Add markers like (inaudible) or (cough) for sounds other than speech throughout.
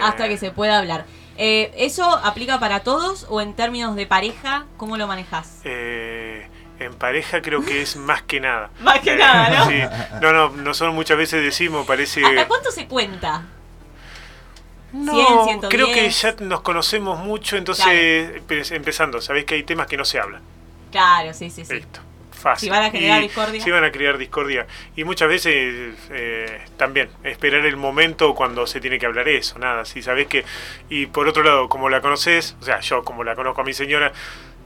Hasta Eh, que se pueda hablar. Eh, ¿Eso aplica para todos o en términos de pareja? ¿Cómo lo manejas? eh, en pareja creo que es (laughs) más que nada. Más que Eh, nada, ¿no? sí. No, no, nosotros muchas veces decimos, parece... ¿Hasta cuánto se cuenta? No, 100, 110. creo que ya nos conocemos mucho, entonces empe- empezando, sabéis que hay temas que no se hablan. Claro, sí, sí, sí. Listo. Fácil. Si van a Y- discordia. Si van a crear discordia. Y muchas veces eh, también esperar el momento cuando se tiene que hablar eso, nada. Si sabés que. Y por otro lado, como la conoces, o sea, yo como la conozco a mi señora,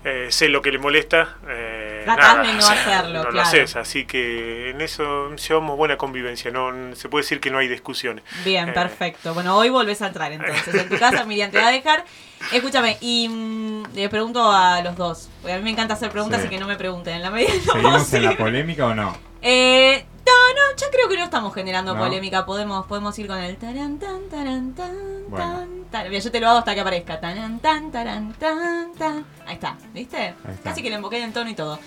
eh, sé lo que le molesta. Eh, Tratás nada, de no o sea, hacerlo, No lo claro. haces, así que en eso llevamos buena convivencia. no Se puede decir que no hay discusiones. Bien, Eh, perfecto. Bueno, hoy volvés a entrar entonces. En tu casa Miriam te va a dejar. Escúchame, y mm, le pregunto a los dos. Porque a mí me encanta hacer preguntas Sí. y que no me pregunten en la medida de lo ¿Seguimos en la polémica o no? Eh, no, no, yo creo que no estamos generando ¿No? polémica. Podemos, podemos ir con el taran tan taran tan Bueno. tan. Mira, yo te lo hago hasta que aparezca. Taran tan taran tan tan. Ahí está, ¿viste? Ahí está. Casi que le emboqué en tono y todo.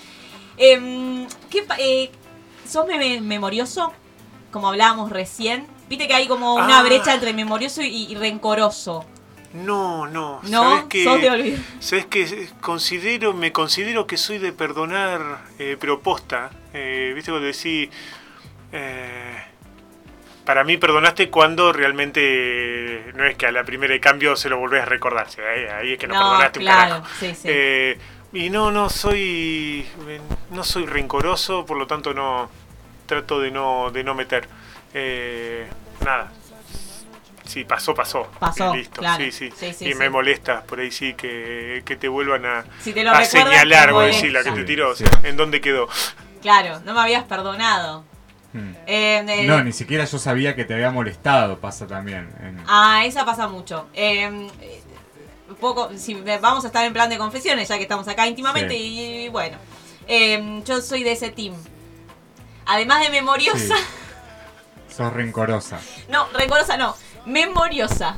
Em, ¿qué eh, ¿Sos memorioso? Como hablábamos recién. Viste que hay como una Ah. brecha entre memorioso y, y rencoroso. No, no. ¿No? ¿Sabés que, Sos de olvidar. ¿Sabes que considero, me considero que soy de perdonar eh? Eh, ¿Viste cuando decís... eh, para mí perdonaste cuando realmente no es que a la primera de cambio se lo volvés a recordar. Ahí, ahí es que no, No, perdonaste un claro, carajo. sí, sí. Eh, y no, no soy no soy rencoroso, por lo tanto no trato de no de no meter eh, nada. Sí, pasó, pasó. Pasó, Y listo. claro. Sí, sí. Sí, sí, y sí. me molesta por ahí sí que, que te vuelvan a, Si te lo a señalar, decir, la que te tiró, o sí. sea, ¿en dónde quedó? Claro, no me habías perdonado. Hmm. Eh, eh, No, ni siquiera yo sabía que te había molestado, pasa también. en- Ah, esa pasa mucho. Eh, eh, poco, si vamos a estar en plan de confesiones, ya que estamos acá íntimamente, Sí. y, bueno, eh, yo soy de ese team. Además de memoriosa, Sí. Sos rencorosa. (laughs) no, rencorosa no, memoriosa.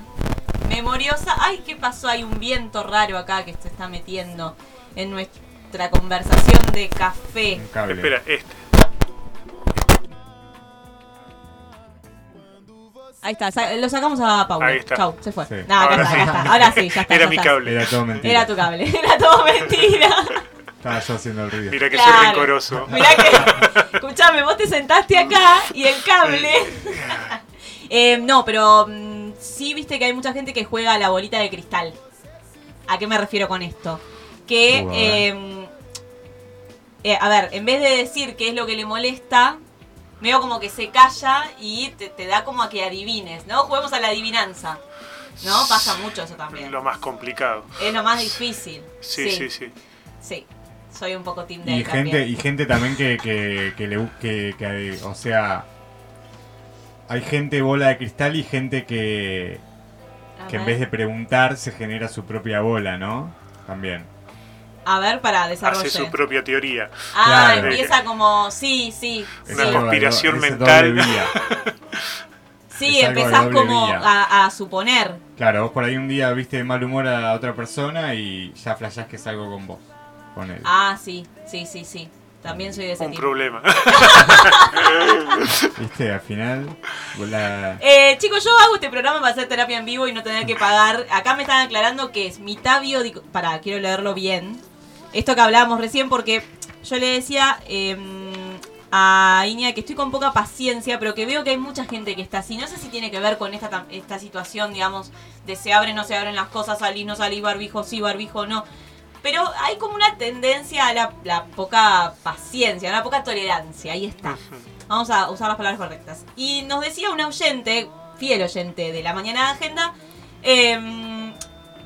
Memoriosa, ay, ¿qué pasó? Hay un viento raro acá que se está metiendo en nuestra conversación de café. Un cable. Espera, este. Ahí está, sa- lo sacamos a Paula. Ahí está. Chau, se fue. Sí. No, acá Ahora está, sí. acá está. Ahora sí, ya está. Era ya mi está. cable. Era todo mentira. Era tu cable, (laughs) era todo mentira. Estaba yo haciendo el ruido. Mira que Claro. soy rencoroso. Mirá que. (laughs) Escuchame, vos te sentaste acá y el cable. (laughs) Eh, no, pero mm, sí viste que hay mucha gente que juega a la bolita de cristal. ¿A qué me refiero con esto? Que. Uh, a ver. eh, eh, a ver, en vez de decir qué es lo que le molesta, veo como que se calla y te, te da como a que adivines, ¿no? Juguemos a la adivinanza. ¿No? Pasa mucho eso también. Lo más complicado. Es lo más difícil. Sí, sí, sí. Sí, soy un poco team de Y gente, también. y gente también que, que, que le que, que, o sea, hay gente bola de cristal y gente que, que en vez de preguntar se genera su propia bola, ¿no? También. A ver, para desarrollar. Hace su propia teoría. Ah, Claro. empieza como, sí, sí. Una conspiración es mental. Sí, es (laughs) empezás como a, a suponer. Claro, vos por ahí un día viste de mal humor a otra persona y ya flashás que es algo con vos. Con él. Ah, sí, sí, sí, sí. También soy de ese Un tipo. problema. (laughs) Viste, al final. la- Eh, chicos, yo hago este programa para hacer terapia en vivo y no tener que pagar. Acá me están aclarando que es mitad biodico... Pará, quiero leerlo bien. Esto que hablábamos recién porque yo le decía eh, a Iña que estoy con poca paciencia, pero que veo que hay mucha gente que está así. No sé si tiene que ver con esta, esta situación, digamos, de se abren, no se abren las cosas, salí, no salí, barbijo, sí, barbijo, no. Pero hay como una tendencia a la, la poca paciencia, a la poca tolerancia. Ahí está. Vamos a usar las palabras correctas. Y nos decía un oyente, fiel oyente de la mañana de agenda, em,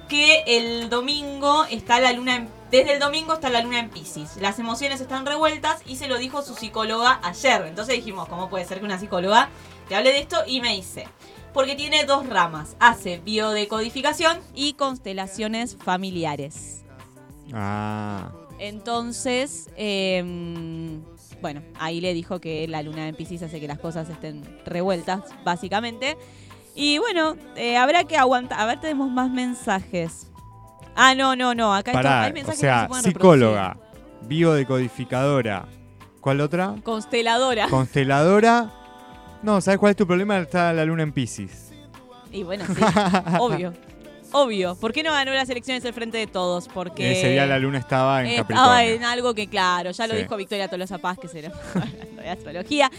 que el domingo está la luna en, desde el domingo está la luna en Pisces. Las emociones están revueltas y se lo dijo su psicóloga ayer. Entonces dijimos, ¿cómo puede ser que una psicóloga te hable de esto? Y me dice, porque tiene dos ramas. Hace biodecodificación y constelaciones familiares. Ah. Entonces, em, bueno, ahí le dijo que la luna en Pisces hace que las cosas estén revueltas, básicamente. Y bueno, eh, habrá que aguantar. A ver, tenemos más mensajes. Ah, no, no, no. Acá Pará, hay o mensajes que no sea, se pueden psicóloga, biodecodificadora. ¿Cuál otra? Consteladora. (laughs) Consteladora. No, ¿sabes cuál es tu problema? Está la luna en Pisces. Y bueno, (laughs) sí, obvio. Obvio. ¿Por qué no ganó las elecciones al frente de todos? Porque Ese día la luna estaba en estaba Capricornio. en algo que, claro, ya lo Sí. dijo Victoria Tolosa Paz, que será (laughs) hablando de astrología.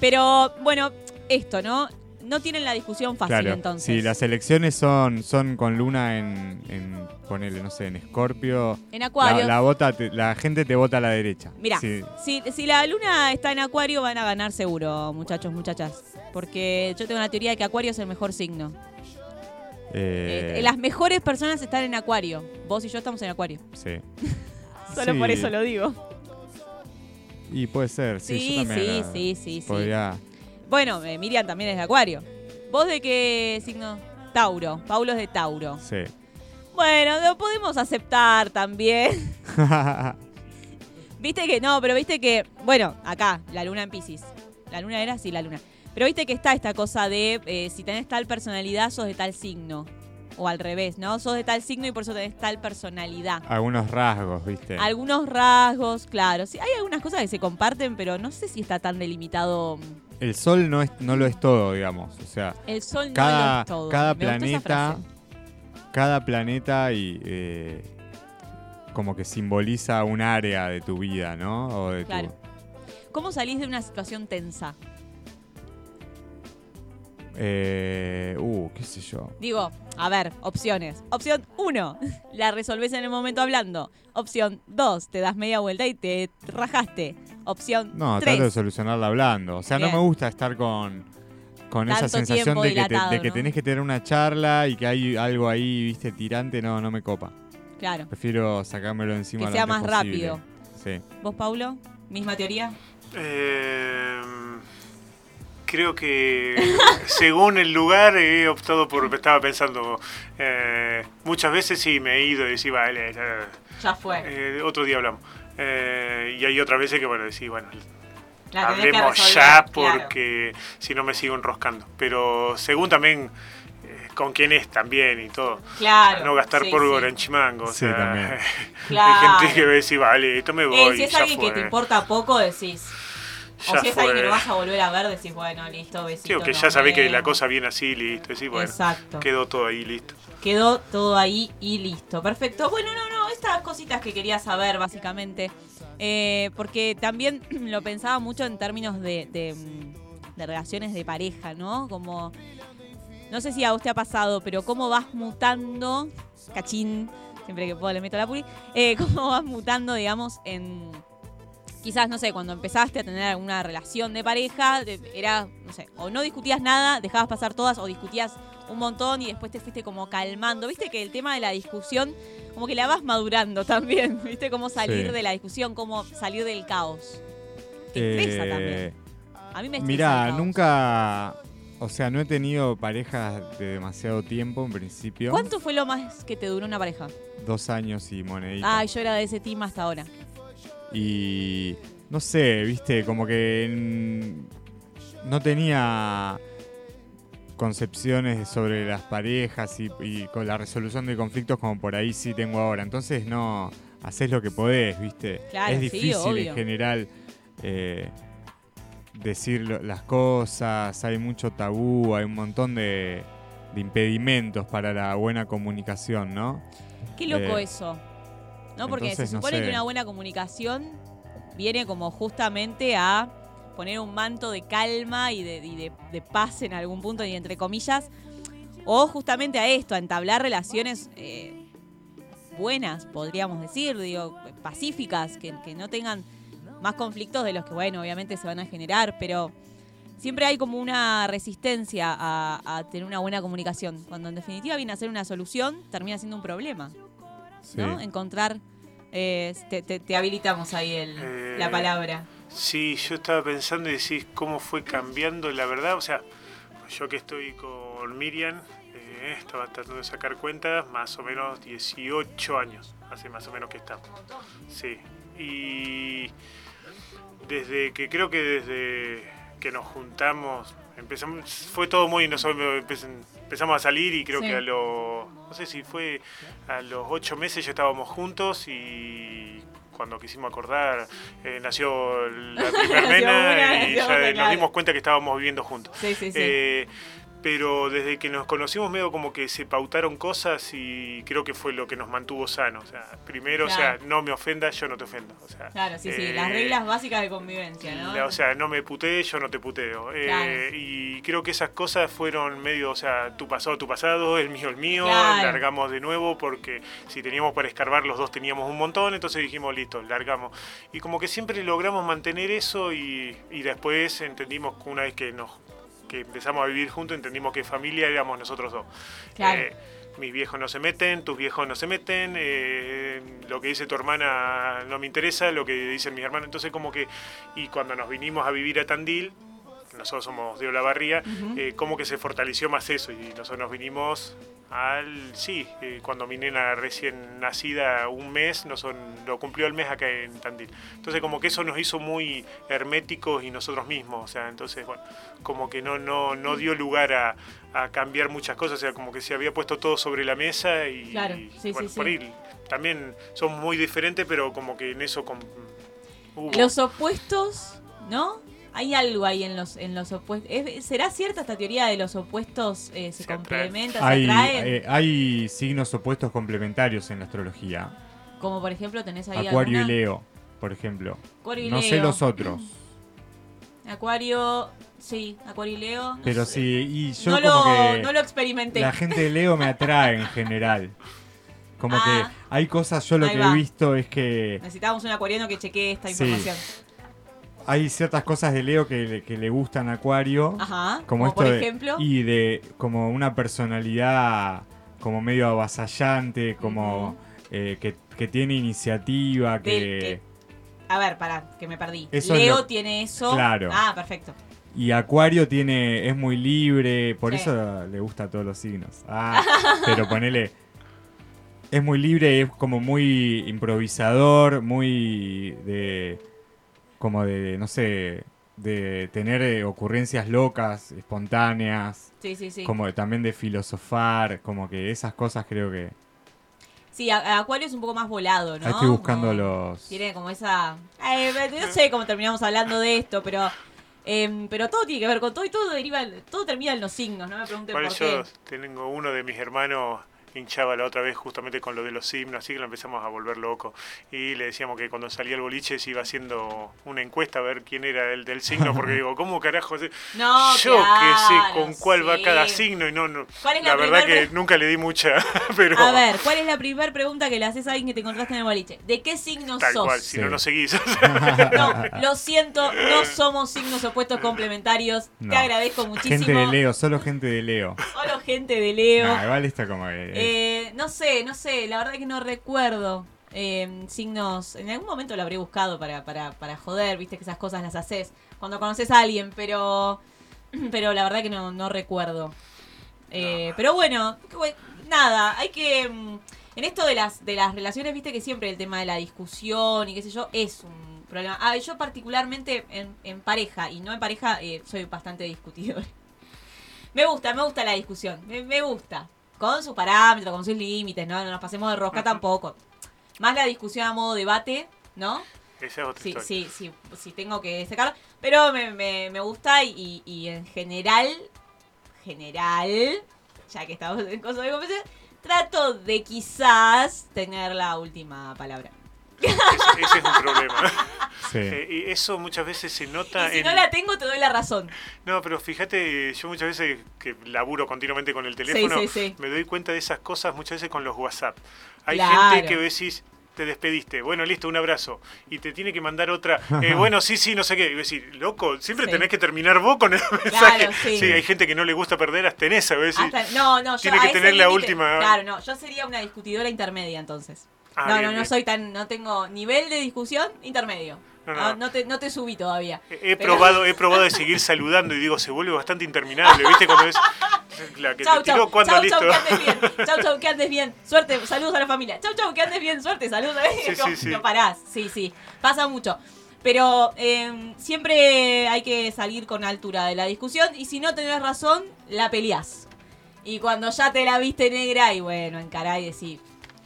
Pero bueno, esto, ¿no? No tienen la discusión fácil Claro, entonces. sí, las elecciones son, son con luna en, en ponele, no sé, en Escorpio. En La, Acuario. la vota te- la gente te vota a la derecha. Mira, Sí, si, si la luna está en Acuario, van a ganar seguro, muchachos, muchachas. Porque yo tengo la teoría de que Acuario es el mejor signo. eh, Eh, las mejores personas están en Acuario. Vos y yo estamos en Acuario. sí. (laughs) Solo Sí, por eso lo digo. Y puede ser, sí, Sí, yo también. sí, sí, sí, sí. Bueno, eh, Miriam también es de Acuario. ¿Vos de qué signo? Tauro. Paulo es de Tauro. Sí. Bueno, lo podemos aceptar también. (laughs) Viste que no, pero viste que, bueno, acá, la luna en Pisces. La luna era, sí, la luna. Pero viste que está esta cosa de eh, si tenés tal personalidad, sos de tal signo. O al revés, ¿no? Sos de tal signo y por eso tenés tal personalidad. Algunos rasgos, ¿viste? Algunos rasgos, claro. Sí, hay algunas cosas que se comparten, pero no sé si está tan delimitado. El sol no, es, no lo es todo, digamos. O sea, El sol no cada, lo es todo. cada Me planeta. Cada planeta y. eh, como que simboliza un área de tu vida, ¿no? O de tu- Claro. ¿Cómo salís de una situación tensa? Eh, uh, qué sé yo. Digo, a ver, opciones. Opción 1, (laughs) la resolvés en el momento hablando. Opción 2, te das media vuelta y te rajaste. Opción No, trato de 3, solucionarla hablando. O sea, Bien. no me gusta estar con, con esa sensación de que, te- dilatado, de que ¿no? tenés que tener una charla y que hay algo ahí, viste, tirante. No, no me copa. claro. Prefiero sacármelo encima Que lo sea antes más posible. rápido. Sí. ¿Vos, Paulo? ¿Misma teoría? Eh, creo que (laughs) según el lugar he optado por, estaba pensando, eh, muchas veces sí me he ido y decía, vale, ya, Ya fue. eh, otro día hablamos. Eh, y hay otras veces que, bueno, decís, bueno, La que hablemos resolver, ya claro. porque si no me sigo enroscando. Pero según también eh, con quién es también y todo. Claro. no gastar sí, pólvora sí. en chimango. O Sí, sea, también. (laughs) Claro. hay gente que ve y vale, esto me voy. Eh, si es ya alguien que fue. te importa poco, decís. O si es alguien que no vas a volver a ver, decís, bueno, listo, besito. Sí, o que ya sabés que la cosa viene así, listo. Decís, bueno, Exacto. quedó todo ahí, listo. Quedó todo ahí y listo. Perfecto. Bueno, no, no, estas cositas que quería saber, básicamente. Eh, porque también (clears throat) lo pensaba mucho en términos de, de, mm, de relaciones de pareja, ¿no? Como. No sé si a usted ha pasado, pero cómo vas mutando. Cachín, siempre que puedo le meto la puri. eh, (laughs) cómo vas mutando, digamos, en. Quizás, no sé, cuando empezaste a tener alguna relación de pareja, era, no sé, o no discutías nada, dejabas pasar todas, o discutías un montón y después te fuiste como calmando. Viste que el tema de la discusión, como que la vas madurando (laughs) también. Viste cómo salir Sí. de la discusión, cómo salir del caos. Te estresa Eh, también. A mí me estresa Mirá, el caos. nunca. O sea, no he tenido parejas de demasiado tiempo en principio. ¿Cuánto fue lo más que te duró una pareja? Dos años y monedita. Ay, yo era de ese team hasta ahora. Y no sé, viste, como que no tenía concepciones sobre las parejas y, y con la resolución de conflictos como por ahí sí tengo ahora. Entonces no, haces lo que podés, viste. Claro, es difícil en general eh, decir las cosas, hay mucho tabú, hay un montón de, de impedimentos para la buena comunicación, ¿no? Qué loco Eh, eso. ¿No? Porque entonces, se no supone sé. que una buena comunicación viene como justamente a poner un manto de calma y de, y de- de paz en algún punto, y entre comillas, o justamente a esto, a entablar relaciones eh, buenas, podríamos decir, digo, pacíficas, que, que no tengan más conflictos de los que, bueno, obviamente se van a generar, pero siempre hay como una resistencia a, a tener una buena comunicación, cuando en definitiva viene a ser una solución, termina siendo un problema. Sí. ¿no? Encontrar. eh, te, te- te habilitamos ahí el- Eh, la palabra. Sí, yo estaba pensando y decís cómo fue cambiando la verdad. O sea, yo que estoy con Miriam, eh, estaba tratando de sacar cuentas, más o menos 18 años, hace más o menos que estamos. Sí, y desde que creo que desde que nos juntamos, empezamos, fue todo muy, nosotros empezamos a salir y creo Sí. que a los, no sé si fue a los 8 meses ya estábamos juntos y cuando quisimos acordar eh, nació la (laughs) primera nena y ya nos dimos cuenta que estábamos viviendo juntos. Sí, sí, sí. Eh, pero desde que nos conocimos medio como que se pautaron cosas y creo que fue lo que nos mantuvo sanos. O sea, primero, o sea, no me ofendas, yo no te ofendo. O sea, Claro, sí, sí, eh, las reglas básicas de convivencia, ¿no? la- O sea, no me putees, yo no te puteo. Eh. Y creo que esas cosas fueron medio, o sea, tu pasado, tu pasado, el mío, el mío. Claro. Largamos de nuevo porque si teníamos para escarbar los dos teníamos un montón, entonces dijimos, listo, largamos. Y como que siempre logramos mantener eso y, y después entendimos que una vez que nos que empezamos a vivir juntos, entendimos que familia éramos nosotros dos. Claro. Eh, mis viejos no se meten, tus viejos no se meten, eh, lo que dice tu hermana no me interesa, lo que dicen mis hermanos. Entonces como que, y cuando nos vinimos a vivir a Tandil, nosotros somos de Olavarría, eh, como que se fortaleció más eso y nosotros nos vinimos al, sí, eh, cuando mi nena recién nacida, un mes, nosotros, lo cumplió el mes acá en Tandil. Entonces como que eso nos hizo muy herméticos y nosotros mismos, o sea, entonces, bueno, como que no, no, no dio lugar a, a cambiar muchas cosas, o sea, como que se había puesto todo sobre la mesa y, Claro, y, sí, bueno, sí, por sí. también son muy diferentes, pero como que en eso hubo... Los opuestos, ¿no? Hay algo ahí en los, en los opuestos. ¿Es- ¿Será cierta esta teoría de los opuestos eh, se, Se se Hay, atraen? eh, hay signos opuestos complementarios en la astrología. Como por ejemplo tenés ahí Acuario alguna? y Leo, por ejemplo. Acuario y No sé los otros, (clears throat) Acuario, sí, Acuario y Leo. no pero sé. sí, y yo no, como lo, que no lo experimenté. la gente de Leo me atrae en general. Como Ah. que hay cosas, yo lo que va. he visto es que Necesitábamos un acuariano que chequee esta Sí. información. Hay ciertas cosas de Leo que, le- que le gustan a Acuario. Ajá. como Como, esto por de- ejemplo. y de como una personalidad como medio avasallante, como eh, que, que tiene iniciativa, Del que... que- A ver, pará, que me perdí. Eso es Leo lo- tiene eso. Claro. Ah, perfecto. Y Acuario tiene es muy libre, por Sí. eso le gusta a todos los signos. Ah, (laughs) pero ponele... Es muy libre, es como muy improvisador, muy de... Como de, no sé, de tener eh, ocurrencias locas, espontáneas, Sí, sí, sí. como de- también de filosofar, como que esas cosas creo que... Sí, a- Acuario es un poco más volado, ¿no? Ahí estoy buscando Como- los... Tiene como esa... Eh, no sé cómo terminamos hablando de esto, pero... em, pero todo tiene que ver con todo y todo deriva, todo termina en los signos, no me pregunten Igual por yo qué. tengo uno de mis hermanos hinchaba la otra vez justamente con lo de los himnos, así que lo empezamos a volver loco. Y le decíamos que cuando salía el boliche se iba haciendo una encuesta a ver quién era el del signo, porque (laughs) digo, ¿cómo carajo? No, Yo claro, que sé con cuál va cada signo y no, no. ¿Cuál es la, la verdad primer que nunca le di mucha, (laughs) pero A ver, ¿cuál es la primera pregunta que le haces a alguien que te encontraste en el boliche? ¿De qué signo tal sos? cual, si no, Sí. no seguís. (laughs) No, lo siento, no somos signos opuestos complementarios. No. Te agradezco muchísimo. Gente de Leo, solo gente de Leo. Solo gente de Leo. Nah, igual está como que... Eh, no sé, no sé, la verdad que no recuerdo eh, signos. En algún momento lo habré buscado para, para, para joder, viste que esas cosas las haces cuando conoces a alguien, pero (clears throat) pero la verdad que no, no recuerdo. Eh, Pero bueno, nada, hay que... mm, En esto de las, de las relaciones, viste que siempre el tema de la discusión y qué sé yo es un problema. Ah, yo particularmente en, en pareja, y no en pareja, eh, soy bastante discutidor. (laughs) Me gusta, me gusta la discusión, me, me gusta. Con sus parámetros, con sus límites, ¿no? No nos pasemos de rosca tampoco. Más la discusión a modo debate, ¿no? Esa es otra Sí, historia. sí, sí, sí tengo que sacar. Pero me, me, me gusta y, y en general, general, ya que estamos en cosas de conversación, trato de quizás tener la última palabra. Ese, ese es un problema. (laughs) sí. Eh, y eso muchas veces se Y nota si en... no la tengo, te doy la razón. No, pero fíjate, yo muchas veces que laburo continuamente con el teléfono, sí, sí. me doy cuenta de esas cosas muchas veces con los WhatsApp. Hay Claro. gente que decís, te despediste, bueno, listo, un abrazo, y te tiene que mandar otra, eh, bueno, sí, sí, no sé qué, y decir, loco, siempre Sí. tenés que terminar vos con el mensaje. sí. hay gente que no le gusta perder hasta en esa. Hasta- no, no, yo Tiene a que tener la última- Claro, no, yo sería una discutidora intermedia entonces. Ah, no, bien, no, no soy tan, no tengo nivel de discusión intermedio. No, No, no. no te, no te subí todavía. He Pero- probado, he (laughs) probado de seguir saludando y digo, se vuelve bastante interminable, ¿viste? Cuando es la que Chau, te tiró, chau, ¿cuándo chau, listo? chau, que andes bien. Chau, chau, que andes bien. Suerte, saludos a la familia. Chau, chau, que andes bien. Suerte, saludos. Sí, (laughs) sí, sí. No parás. Sí, sí. Pasa mucho. Pero eh, siempre hay que salir con altura de la discusión y si no tenés razón, la peleás. Y cuando ya te la viste negra y bueno, encará y decís,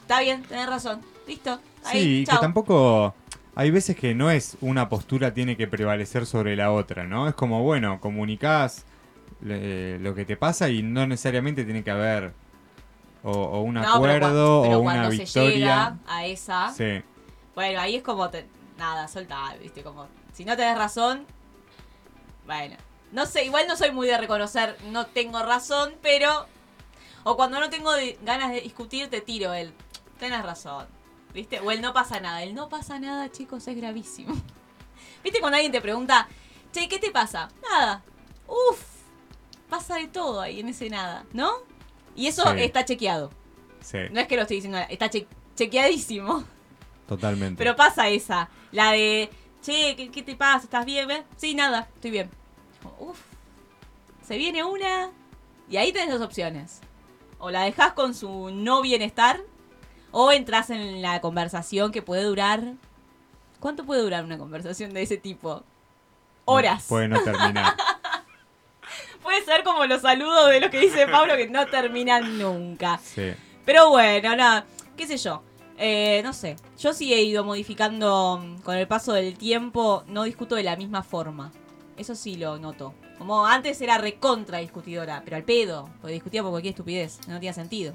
está bien, tenés razón. Listo. Ahí, Sí, que tampoco... Hay veces que no es una postura tiene que prevalecer sobre la otra, ¿no? Es como, bueno, comunicás eh, lo que te pasa y no necesariamente tiene que haber o, o un No, pero acuerdo pero o una cuando se victoria. llega a esa, Sí, bueno, ahí es como, te- nada, soltar, viste, como, si no tenés razón, bueno, no sé, igual no soy muy de reconocer, no tengo razón, pero, o cuando no tengo ganas de discutir, te tiro el, tenés razón, viste, o el no pasa nada, el no pasa nada, chicos, es gravísimo. (laughs) Viste cuando alguien te pregunta, che, ¿qué te pasa? Nada, uff, pasa de todo ahí en ese nada, ¿no? Y eso Sí. está chequeado. sí, No es que lo estoy diciendo, está che- chequeadísimo. totalmente. Pero pasa esa, la de, che, ¿qué, qué te pasa? ¿Estás bien? ¿Ves? Sí, nada, estoy bien. Uf, se viene una y ahí tenés dos opciones. O la dejas con su no bienestar o entras en la conversación que puede durar... ¿Cuánto puede durar una conversación de ese tipo? Horas. Puede no terminar. (laughs) Puede ser como los saludos de lo que dice Pablo que no terminan nunca. Sí. Pero bueno, nada, qué sé yo. Eh, no sé, yo sí he ido modificando mm, con el paso del tiempo, no discuto de la misma forma. Eso sí lo noto. Como antes era recontra discutidora, pero al pedo, porque discutía por cualquier estupidez, no tenía sentido.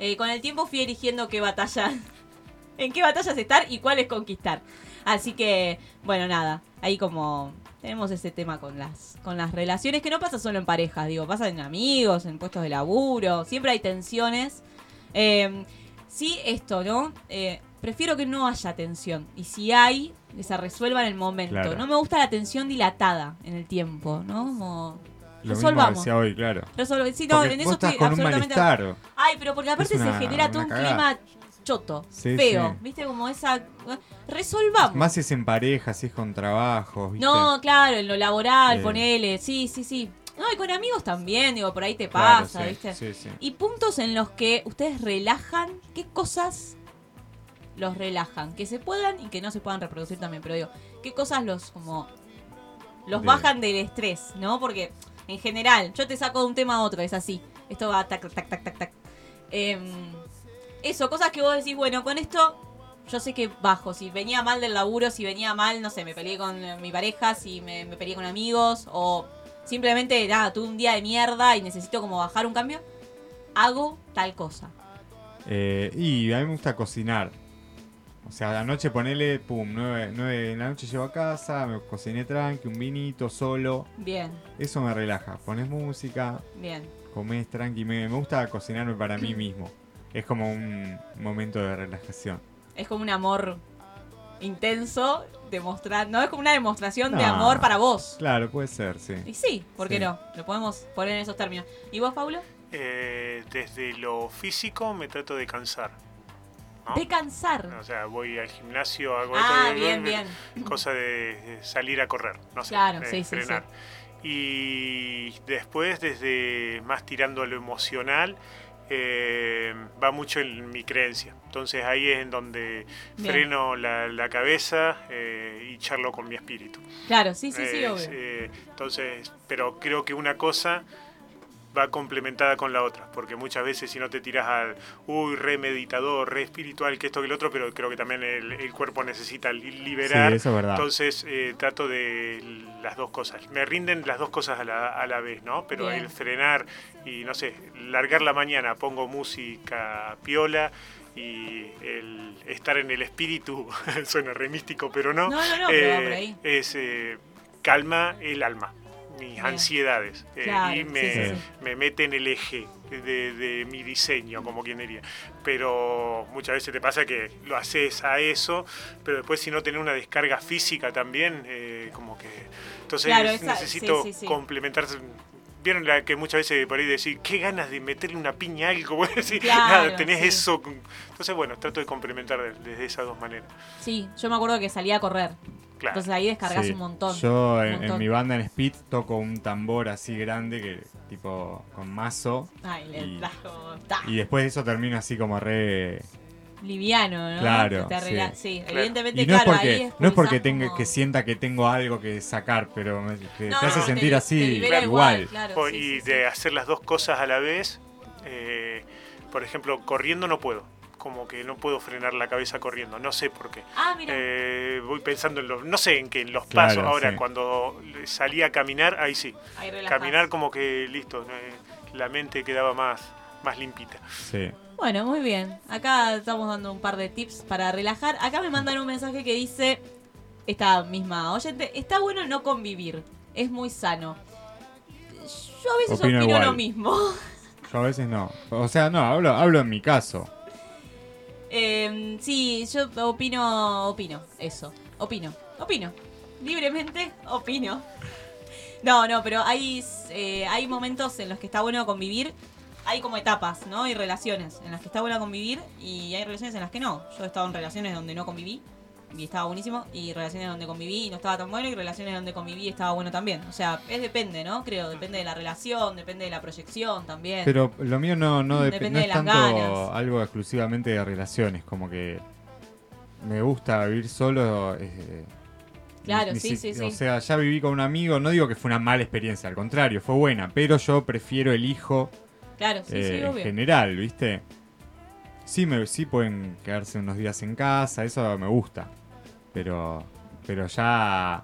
Eh, con el tiempo fui eligiendo qué batalla, (laughs) en qué batallas estar y cuáles conquistar. Así que, bueno, nada, ahí como tenemos ese tema con las, con las relaciones, que no pasa solo en parejas, digo, pasa en amigos, en puestos de laburo, siempre hay tensiones. Eh, sí, esto, ¿no? Eh, prefiero que no haya tensión. Y si hay, que se resuelva en el momento. Claro. No me gusta la tensión dilatada en el tiempo, ¿no? Como, Lo mismo resolvamos. decía hoy, claro. Sí, no, Porque en eso estoy absolutamente. Ay, pero porque aparte una- se genera todo un cagada. clima choto, Sí, feo. sí. ¿Viste? Como esa. Resolvamos. Más si es en pareja, si es con trabajos, ¿viste? No, claro, en lo laboral, Eh. ponele. Sí, sí, sí. No, y con amigos también, digo, por ahí te Claro, pasa, ¿viste? Sí, sí. Y puntos en los que ustedes relajan, ¿qué cosas los relajan? Que se puedan y que no se puedan reproducir también, pero digo, ¿qué cosas los como los De- bajan del estrés, ¿no? Porque en general, yo te saco de un tema a otro, es así. Esto va tac, tac, tac, tac, tac. Em, eso, cosas que vos decís, bueno, con esto yo sé que bajo. Si venía mal del laburo, si venía mal, no sé, me peleé con mi pareja, si me, me peleé con amigos, o simplemente, nada, tuve un día de mierda y necesito como bajar un cambio, hago tal cosa. Eh, y a mí me gusta cocinar. O sea, la noche ponele, pum, 9, de la noche llego a casa, me cociné tranqui, un vinito solo. Bien, Eso me relaja. Pones música, bien. comés tranqui. Me, me gusta cocinarme para mí mismo. Es como un momento de relajación. Es como un amor intenso, demostrar, no es como una demostración de amor para vos. Claro, puede ser, sí. Y sí, ¿por qué Sí. no? Lo podemos poner en esos términos. ¿Y vos, Paulo? Eh, desde lo físico me trato de cansar. ¿No? De cansar. O sea, voy al gimnasio, hago Ah, esto, bien, bien. cosa de salir a correr, no sé, Claro, sí, sí, frenar. Y después, desde más tirando a lo emocional, eh, va mucho en mi creencia. Entonces ahí es en donde Bien. freno la, la cabeza eh, y charlo con mi espíritu. Claro, sí, sí, sí, obvio. eh, entonces, pero creo que una cosa va complementada con la otra, porque muchas veces si no te tiras al, uy, re meditador, re espiritual, que esto que el otro, pero creo que también el, el cuerpo necesita li- liberar. Sí, eso es verdad. Entonces eh, trato de las dos cosas. Me rinden las dos cosas a la, a la vez, ¿no? Pero Bien. el frenar y, no sé, largar la mañana, pongo música piola y el estar en el espíritu, (laughs) suena re místico, pero no. No, no, no, pero eh, ahí. es eh, calma el alma, mis ansiedades eh, Claro, y me, sí, sí. me mete en el eje de, de mi diseño, como quien diría. Pero muchas veces te pasa que lo haces a eso, pero después si no tenés una descarga física también, eh, como que... Entonces Claro, esa- necesito sí, sí, sí. complementar... Vieron la que muchas veces por ahí decir, qué ganas de meterle una piña a algo, (laughs) decir, Claro, nada, tenés sí. eso. Entonces, bueno, trato de complementar de- desde esas dos maneras. Sí, yo me acuerdo que salía a correr. Claro. Entonces ahí descargas Sí. un montón. Yo un en, mi banda en Speed toco un tambor así grande que tipo con mazo Ay, le y- después de eso termino así como re liviano, ¿no? Claro, te sí. sí, Claro. evidentemente, y no es claro, porque ahí no es porque tenga como- que sienta que tengo algo que sacar, pero me- te, No, te hace no, sentir te- así te igual. claro, O- sí, y sí, de sí. hacer las dos cosas a la vez. eh, por ejemplo, corriendo no puedo. Como que no puedo frenar la cabeza corriendo, no sé por qué. Ah, mira. Eh, voy pensando en los, no sé en qué, en los Claro, pasos. Ahora, sí. cuando salí a caminar, ahí sí. Ahí. Caminar como que listo, eh, la mente quedaba más, más limpita. Sí. Bueno, muy bien. Acá estamos dando un par de tips para relajar. Acá me mandan un mensaje que dice, esta misma oyente, está bueno no convivir, es muy sano. Yo a veces Opino opino, lo mismo. Yo a veces no. O sea, no, hablo, hablo en mi caso. Eh, sí, yo opino, opino, eso. Opino, opino. Libremente opino. No, no, pero hay, eh, hay momentos en los que está bueno convivir. Hay como etapas, ¿no? Hay relaciones en las que está bueno convivir y hay relaciones en las que no. Yo he estado en relaciones donde no conviví y estaba buenísimo. Y relaciones donde conviví y no estaba tan bueno. Y relaciones donde conviví estaba bueno también. O sea, es depende, ¿no? Creo, depende de la relación, depende de la proyección también. Pero lo mío no, no, dep- Depende no de es las tanto ganas. algo exclusivamente de relaciones, como que me gusta vivir solo. eh, Claro, sí, sí, sí. O sea, ya viví con un amigo, no digo que fue una mala experiencia, al contrario, fue buena, pero yo prefiero el hijo claro, sí, eh, sí, en obvio. general, ¿viste? Sí, me, sí pueden quedarse unos días en casa, eso me gusta, pero, pero ya...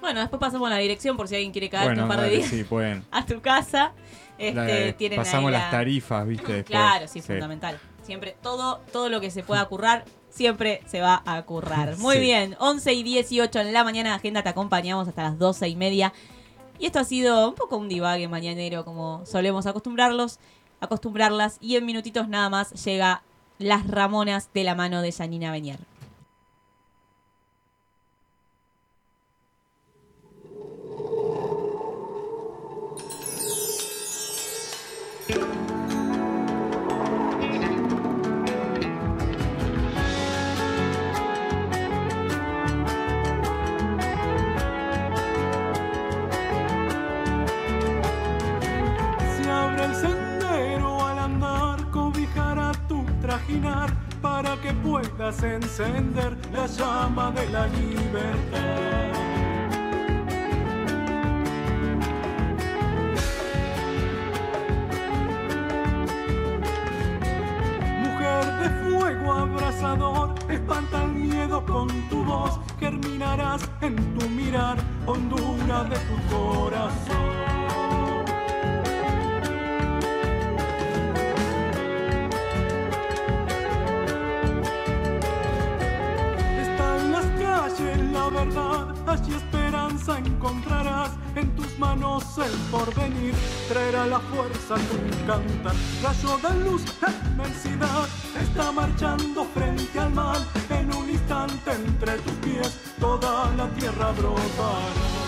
Bueno, después pasamos la dirección por si alguien quiere bueno, un par de dale, días sí, pueden. (laughs) a tu casa. Este, tienen pasamos ahí las la- tarifas, ¿viste? Después. Claro, sí, fundamental. Siempre, todo, todo lo que se pueda currar, siempre se va a currar. (laughs) Muy Sí. bien, 11 y 18 en la mañana de agenda, te acompañamos hasta las 12 y media. Y esto ha sido un poco un divague mañanero, como solemos acostumbrarlos, acostumbrarlas. Y en minutitos nada más llega Las Ramonas de la mano de Janina Benier. Que puedas encender la llama de la libertad. Mujer de fuego abrasador, espanta el miedo con tu voz, germinarás en tu mirar, hondura de tu corazón. Porvenir traerá la fuerza tu cantar. Rayo de luz, inmensidad, está marchando frente al mal. En un instante entre tus pies toda la tierra brotará.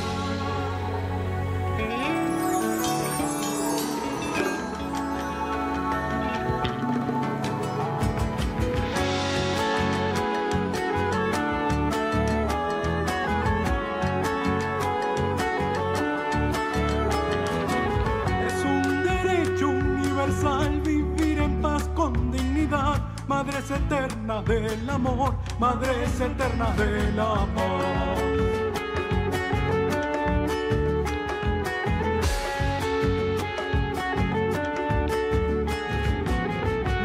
Madres eternas del amor, madres eternas del amor.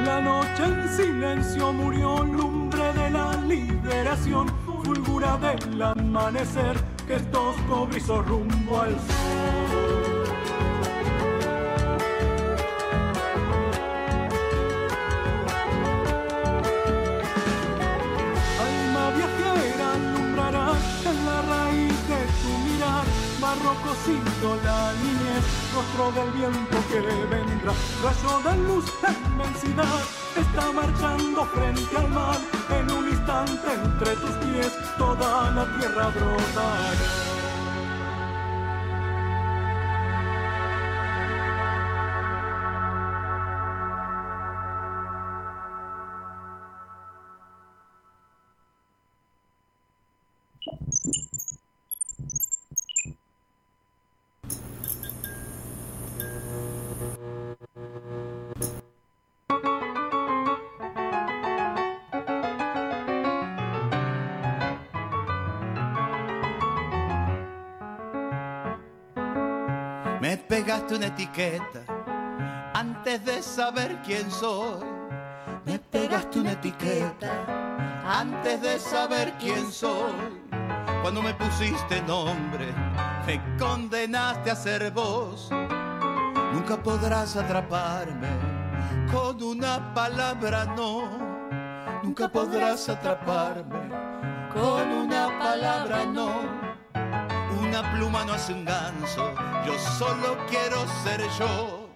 La noche en silencio murió, lumbre de la liberación, fulgura del amanecer, que estos cobrizos rumbo al sol. Barro cocido la niñez, rostro del viento que vendrá, rayo de luz, inmensidad, está marchando frente al mar, en un instante entre tus pies toda la tierra brotará. Una etiqueta antes de saber quién soy. Me pegaste una etiqueta antes de saber quién soy. Cuando me pusiste nombre, me condenaste a ser vos. Nunca podrás atraparme con una palabra no. Nunca podrás atraparme con una palabra no. Una pluma no hace un ganso, yo solo quiero ser yo.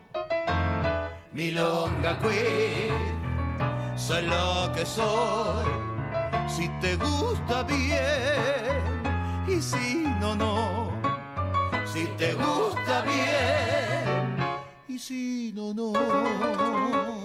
Milonga queen, soy lo que soy. Si te gusta bien y si no, no. Si te gusta bien y si no, no.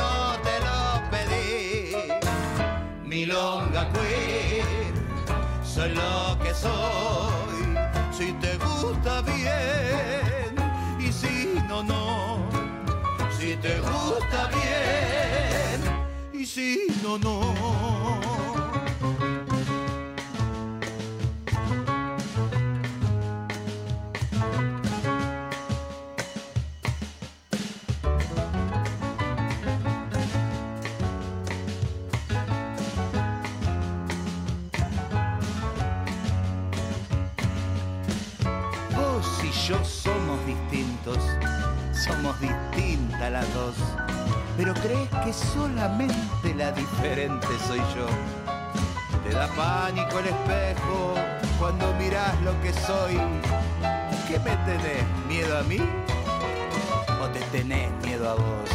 Milonga soy lo que soy. Si te gusta bien y si no, no. Si te gusta bien y si no, no. Yo somos distintos, somos distintas las dos. Pero crees que solamente la diferente soy yo. Te da pánico el espejo cuando mirás lo que soy. ¿Qué me tenés? ¿Miedo a mí? ¿O te tenés miedo a vos?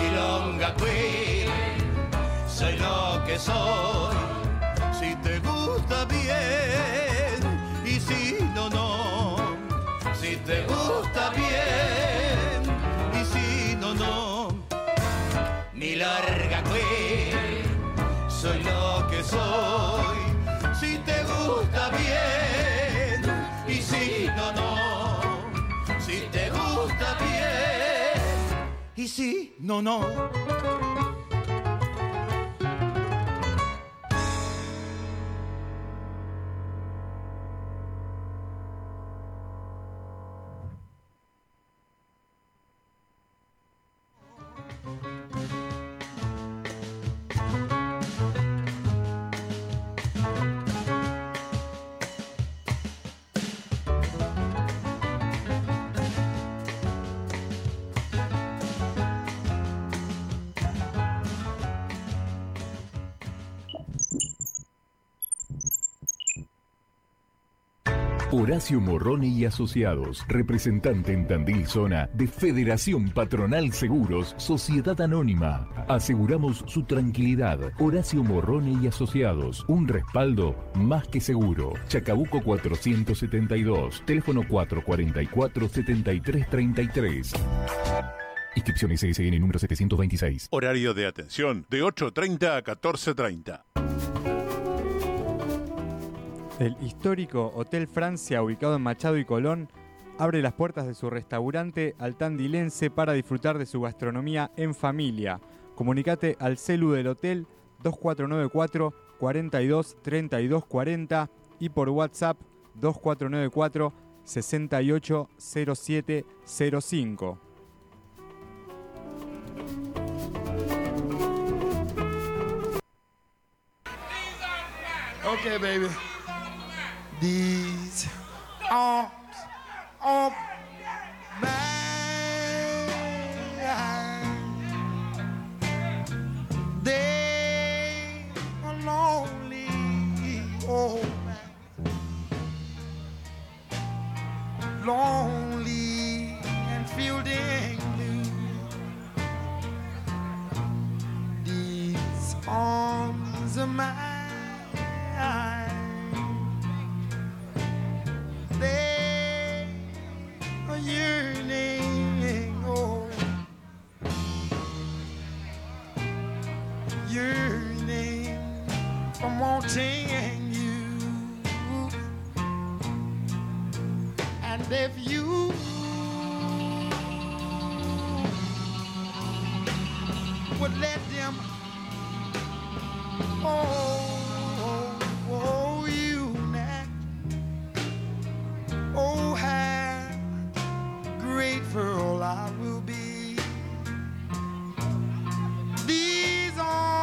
Milonga Queen, soy lo que soy. Si te gusta bien y si no, no. Si te gusta bien y si no, no. Mi larga queen, soy lo que soy. Si te gusta bien y si no, no. Si te gusta bien y si no, no. Horacio Morrone y Asociados, representante en Tandil Zona de Federación Patronal Seguros, Sociedad Anónima. Aseguramos su tranquilidad. Horacio Morrone y Asociados, un respaldo más que seguro. Chacabuco 472, teléfono 444-7333. Inscripciones CSN número 726. Horario de atención de 8.30 a 14.30. El histórico Hotel Francia, ubicado en Machado y Colón, abre las puertas de su restaurante al tandilense para disfrutar de su gastronomía en familia. Comunicate al celu del hotel 2494 42 32 40 y por WhatsApp 2494 68 07 05. Okay, baby. These arms of mine,